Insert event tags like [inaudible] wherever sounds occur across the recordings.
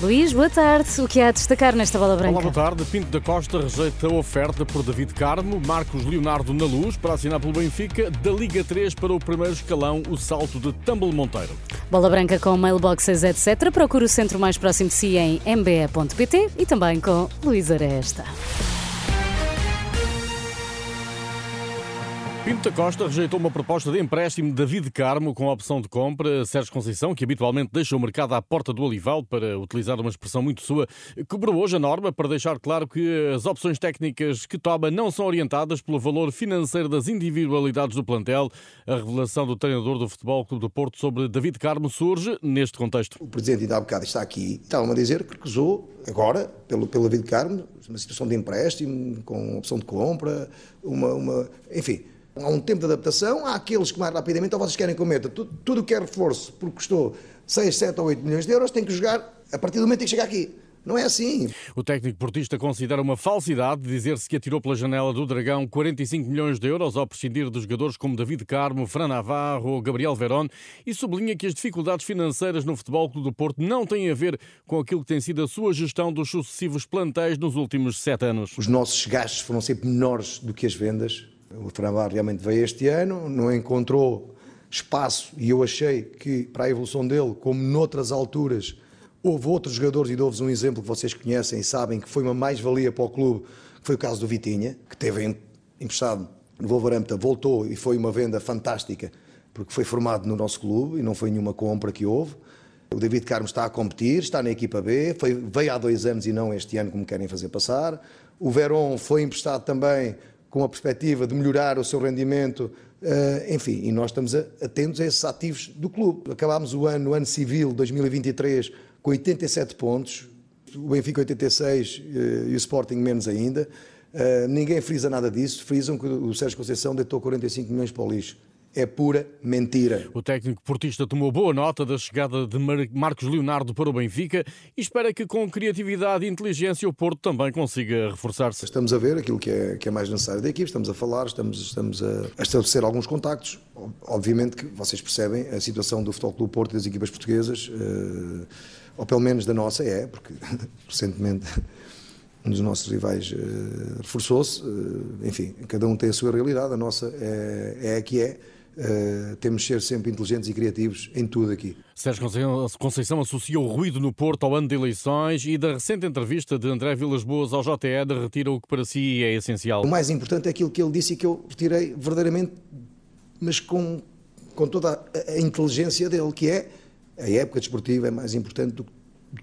Luís, boa tarde. O que há a destacar nesta bola branca? Olá, boa tarde. Pinto da Costa rejeita a oferta por David Carmo, Marcos Leonardo na luz para assinar pelo Benfica, da Liga 3 para o primeiro escalão, o salto de Tumble Monteiro. Bola branca com mailboxes, etc. Procure o centro mais próximo de si em mbe.pt e também com Luís Aresta. Pinto da Costa rejeitou uma proposta de empréstimo de David Carmo com a opção de compra. Sérgio Conceição, que habitualmente deixa o mercado à porta do Olival, para utilizar uma expressão muito sua, quebrou hoje a norma para deixar claro que as opções técnicas que toma não são orientadas pelo valor financeiro das individualidades do plantel. A revelação do treinador do Futebol Clube do Porto sobre David Carmo surge neste contexto. O presidente ainda há bocado está aqui, estava-me a dizer que recusou agora, pelo, pelo David Carmo, uma situação de empréstimo, com opção de compra, uma, uma enfim Há um tempo de adaptação, há aqueles que mais rapidamente, ou vocês querem que eu meta tudo, tudo que é reforço, porque custou 6, 7 ou 8 milhões de euros, tem que jogar, a partir do momento em que chegar aqui. Não é assim. O técnico portista considera uma falsidade dizer-se que atirou pela janela do Dragão 45 milhões de euros ao prescindir de jogadores como David Carmo, Fran Navarro ou Gabriel Verón e sublinha que as dificuldades financeiras no Futebol Clube do Porto não têm a ver com aquilo que tem sido a sua gestão dos sucessivos plantéis nos últimos sete anos. Os nossos gastos foram sempre menores do que as vendas o Trambar realmente veio este ano, não encontrou espaço e eu achei que para a evolução dele, como noutras alturas, houve outros jogadores e dou-vos um exemplo que vocês conhecem e sabem que foi uma mais-valia para o clube, que foi o caso do Vitinha, que teve emprestado no Wolverhampton, voltou e foi uma venda fantástica, porque foi formado no nosso clube e não foi nenhuma compra que houve. O David Carmo está a competir, está na equipa B, foi, veio há dois anos e não este ano como querem fazer passar. O Verón foi emprestado também com a perspectiva de melhorar o seu rendimento, eh, enfim, e nós estamos atentos a esses ativos do clube. Acabámos o ano, o ano civil 2023, com 87 pontos, o Benfica 86 eh, e o Sporting menos ainda. Eh, ninguém frisa nada disso, frisam que o Sérgio Conceição deitou 45 milhões para o lixo é pura mentira. O técnico portista tomou boa nota da chegada de Marcos Leonardo para o Benfica e espera que com criatividade e inteligência o Porto também consiga reforçar-se. Estamos a ver aquilo que é, que é mais necessário da equipe, estamos a falar, estamos, estamos a, a estabelecer alguns contactos. Obviamente que vocês percebem a situação do Futebol Clube Porto e das equipas portuguesas, uh, ou pelo menos da nossa é, porque [laughs] recentemente um dos nossos rivais uh, reforçou-se. Uh, enfim, cada um tem a sua realidade, a nossa é, é a que é. Uh, temos de ser sempre inteligentes e criativos em tudo aqui. Sérgio Conceição associa o ruído no Porto ao ano de eleições e da recente entrevista de André Vilas Boas ao JTE retira o que para si é essencial. O mais importante é aquilo que ele disse e que eu retirei verdadeiramente, mas com, com toda a, a inteligência dele, que é a época desportiva é mais importante do que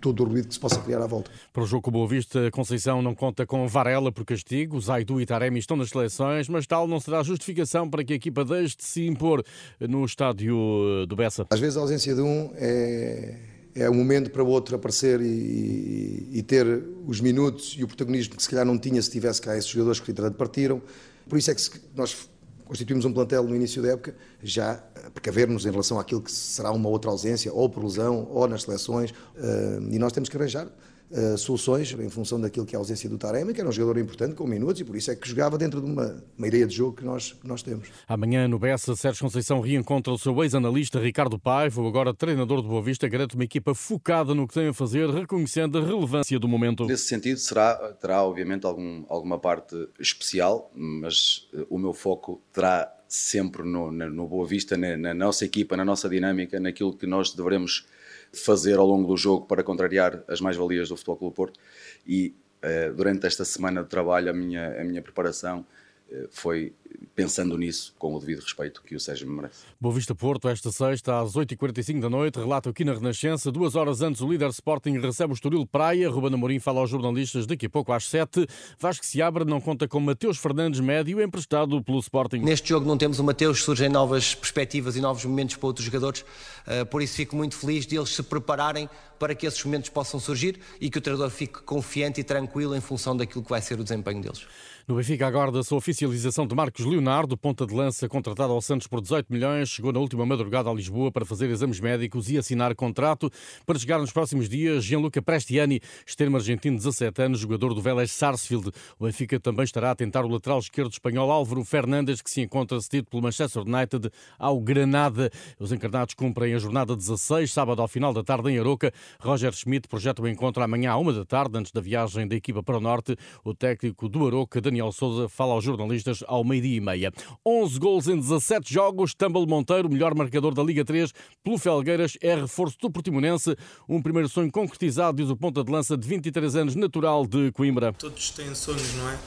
todo o ruído que se possa criar à volta. Para o jogo com o Boa Vista, Conceição não conta com Varela por castigo, Zaidu e Taremi estão nas seleções, mas tal não será justificação para que a equipa deixe de se impor no estádio do Bessa. Às vezes a ausência de um é, é um momento para o outro aparecer e, e, ter os minutos e o protagonismo que se calhar não tinha se tivesse cá esses jogadores que partiram. Por isso é que nós constituímos um plantel no início da época, já precaver-nos em relação àquilo que será uma outra ausência, ou por lesão, ou nas seleções, eh, e nós temos que arranjar Uh, soluções em função daquilo que é a ausência do Taremi, que era um jogador importante com minutos e por isso é que jogava dentro de uma, uma ideia de jogo que nós, que nós temos. Amanhã no Bessa, Sérgio Conceição reencontra o seu ex-analista Ricardo Paiva, agora treinador do Boa Vista, garante uma equipa focada no que tem a fazer, reconhecendo a relevância do momento. Nesse sentido, será, terá obviamente algum, alguma parte especial, mas uh, o meu foco terá sempre no, no Boa Vista, na, na nossa equipa, na nossa dinâmica, naquilo que nós devemos fazer ao longo do jogo para contrariar as mais-valias do Futebol Clube Porto. E uh, durante esta semana de trabalho a minha, a minha preparação uh, foi pensando nisso com o devido respeito que o Sérgio me merece. Boa Vista Porto, esta sexta às 8h45 da noite, relato aqui na Renascença. Duas horas antes, o líder Sporting recebe o Estoril Praia. Ruben Amorim fala aos jornalistas daqui a pouco às 7 Vasco Seabra não conta com Mateus Fernandes, médio, emprestado pelo Sporting. Neste jogo não temos o Mateus, surgem novas perspectivas e novos momentos para outros jogadores, eh, por isso fico muito feliz de eles se prepararem para que esses momentos possam surgir e que o treinador fique confiante e tranquilo em função daquilo que vai ser o desempenho deles. No Benfica aguarda a oficialização de Marcos Leonardo, ponta de lança contratado ao Santos por 18 milhões, chegou na última madrugada a Lisboa para fazer exames médicos e assinar contrato para chegar nos próximos dias. Gianluca Prestiani, extremo argentino de 17 anos, jogador do Vélez Sarsfield. O Benfica também estará a tentar o lateral esquerdo espanhol Álvaro Fernandes, que se encontra cedido pelo Manchester United ao Granada. Os encarnados cumprem a jornada 16, sábado ao final da tarde em Aroca. Roger Schmidt projeta o encontro amanhã à uma da tarde, antes da viagem da equipa para o Norte. O técnico do Aroca, Daniel Souza fala aos jornalistas ao meio-dia e meia. 11 gols em 17 jogos. Tambal Monteiro, melhor marcador da Liga 3, pelo Felgueiras, é reforço do Portimonense. Um primeiro sonho concretizado, diz o ponta de lança de 23 anos, natural de Coimbra. Todos têm sonhos, não é?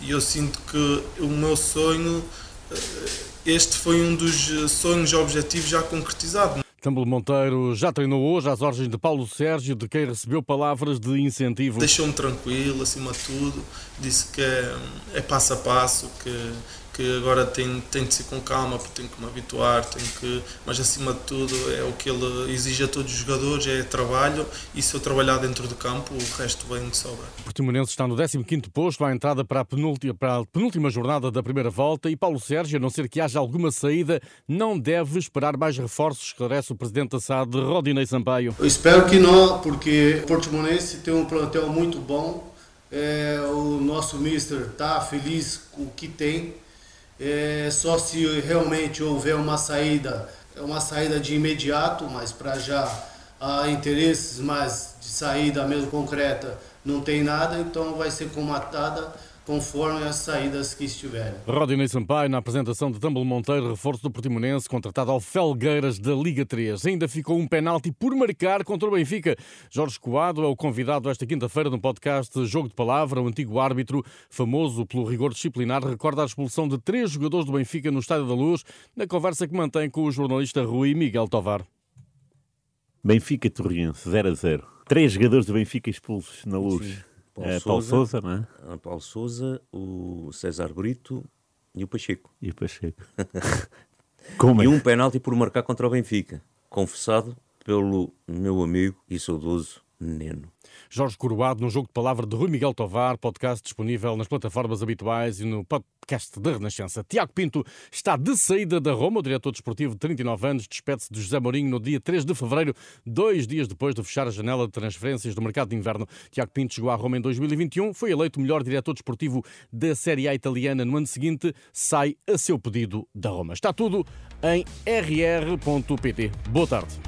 E eu sinto que o meu sonho, eh, este foi um dos sonhos objetivos já concretizado. Campbell Monteiro já treinou hoje às ordens de Paulo Sérgio, de quem recebeu palavras de incentivo. Deixou-me tranquilo, acima de tudo, disse que é, é passo a passo, que que agora tem, tem de ser com calma, porque tenho que me habituar, tenho que, mas acima de tudo é o que ele exige a todos os jogadores, é trabalho e se eu trabalhar dentro do campo, o resto vem de sobra. O Portimonense está no 15º posto, à entrada para a, penúltima, para a penúltima jornada da primeira volta e Paulo Sérgio, a não ser que haja alguma saída, não deve esperar mais reforços, esclarece o Presidente da SAD, Rodinei Sampaio. Eu espero que não, porque o Portimonense tem um plantel muito bom, é, o nosso mister está feliz com o que tem, é, só se realmente houver uma saída, uma saída de imediato, mas para já há interesses, mas de saída mesmo concreta não tem nada, então vai ser comatada conforme as saídas que estiverem. Rodinei Sampaio, na apresentação de Tumble Monteiro, reforço do Portimonense, contratado ao Felgueiras da Liga 3. Ainda ficou um penalti por marcar contra o Benfica. Jorge Coado é o convidado esta quinta-feira no podcast Jogo de Palavra. O antigo árbitro, famoso pelo rigor disciplinar, recorda a expulsão de três jogadores do Benfica no Estádio da Luz, na conversa que mantém com o jornalista Rui Miguel Tovar. Benfica Torriense, 0 a 0. Três jogadores do Benfica expulsos na Luz. Sim. Paulo, é, Paulo Souza, não é? Ah, Paulo Souza, o César Brito e o Pacheco. E o Pacheco. [laughs] Como é? E um penalti por marcar contra o Benfica, confessado pelo meu amigo e saudoso Neno. Jorge Coroado, no jogo de palavra de Rui Miguel Tovar, podcast disponível nas plataformas habituais e no podcast da Renascença. Tiago Pinto está de saída da Roma, o diretor desportivo de 39 anos, despede-se de José Mourinho no dia 3 de fevereiro, dois dias depois de fechar a janela de transferências do mercado de inverno. Tiago Pinto chegou à Roma em 2021, foi eleito melhor diretor desportivo da Série A italiana no ano seguinte, sai a seu pedido da Roma. Está tudo em rr.pt. Boa tarde.